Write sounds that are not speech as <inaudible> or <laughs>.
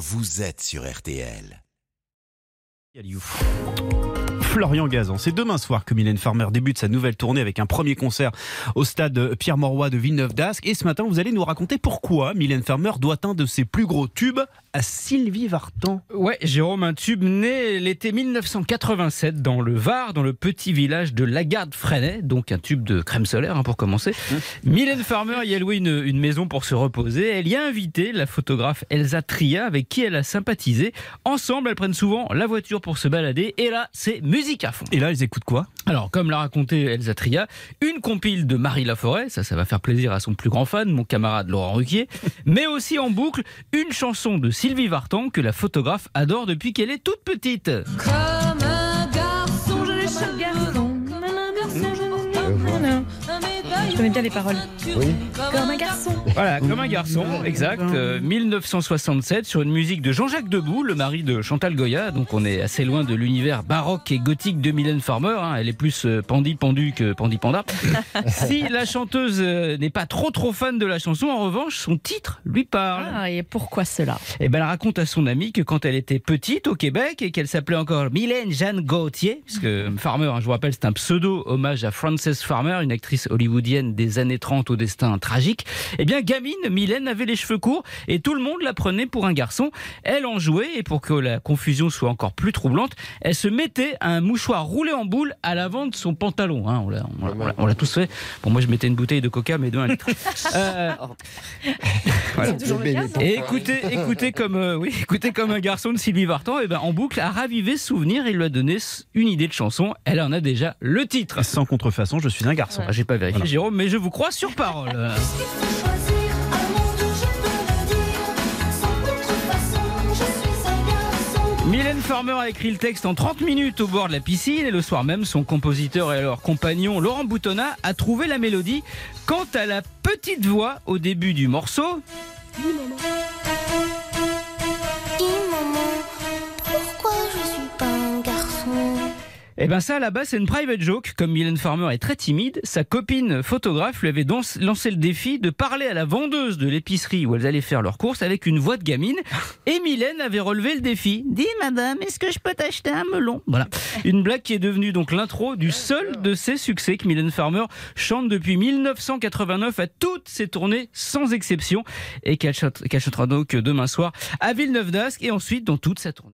vous êtes sur RTL. Florian Gazan. C'est demain soir que Mylène Farmer débute sa nouvelle tournée avec un premier concert au stade Pierre-Mauroy de Villeneuve-d'Ascq. Et ce matin, vous allez nous raconter pourquoi Mylène Farmer doit un de ses plus gros tubes à Sylvie Vartan. Ouais, Jérôme, un tube né l'été 1987 dans le Var, dans le petit village de Lagarde-Freinet, donc un tube de crème solaire hein, pour commencer. Mylène Farmer y a loué une, une maison pour se reposer. Elle y a invité la photographe Elsa Tria, avec qui elle a sympathisé. Ensemble, elles prennent souvent la voiture pour se balader. Et là, c'est musique à fond. Et là, ils écoutent quoi? Alors, comme l'a raconté Elsa Tria, une compile de Marie Laforêt, ça, ça va faire plaisir à son plus grand fan, mon camarade Laurent Ruquier, <laughs> mais aussi en boucle une chanson de Sylvie Vartan que la photographe adore depuis qu'elle est toute petite. Comme un garçon, je je connais bien les paroles. Comme un garçon. Voilà, comme un garçon, exact. euh, 1967, sur une musique de Jean-Jacques Debout, le mari de Chantal Goya. Donc on est assez loin de l'univers baroque et gothique de Mylène Farmer. hein. Elle est plus euh, Pandy Pendu que Pandy Panda. <laughs> si la chanteuse euh, n'est pas trop trop fan de la chanson, en revanche, son titre lui parle. Ah, et pourquoi cela? Et ben, elle raconte à son amie que quand elle était petite au Québec et qu'elle s'appelait encore Mylène Jeanne Gauthier, puisque Farmer, hein, je vous rappelle, c'est un pseudo hommage à Frances Farmer, une actrice hollywoodienne des années 30 au destin tragique. Eh bien, gamine, Mylène avait les cheveux courts et tout le monde la prenait pour un garçon. Elle en jouait et pour que la confusion soit encore plus troublante, elle se mettait un mouchoir roulé en boule à l'avant de son pantalon. hein. On l'a- on l'a- on l'a- on l'a tous fait. Bon, moi, je mettais une bouteille de coca, mais de 1 litre. <laughs> Euh, voilà. C'est toujours le cas, ça Et écoutez, écoutez comme, euh, oui, écoutez comme un garçon de Sylvie Vartan, et ben en boucle a ravivé ce souvenir et lui a donné une idée de chanson. Elle en a déjà le titre. Sans contrefaçon, je suis un garçon. J'ai pas vérifié, Jérôme, mais je vous crois sur parole. <laughs> Mylène Farmer a écrit le texte en 30 minutes au bord de la piscine et le soir même, son compositeur et leur compagnon Laurent Boutonnat a trouvé la mélodie. Quant à la petite voix au début du morceau, Eh ben ça, là-bas, c'est une private joke. Comme Mylène Farmer est très timide, sa copine photographe lui avait donc lancé le défi de parler à la vendeuse de l'épicerie où elles allaient faire leurs courses avec une voix de gamine. <laughs> Et Mylène avait relevé le défi. Dis madame, est-ce que je peux t'acheter un melon? Voilà. <laughs> Une blague qui est devenue donc l'intro du seul de ses succès que Mylène Farmer chante depuis 1989 à toutes ses tournées sans exception et qu'elle chantera donc demain soir à Villeneuve d'Ascq et ensuite dans toute sa tournée.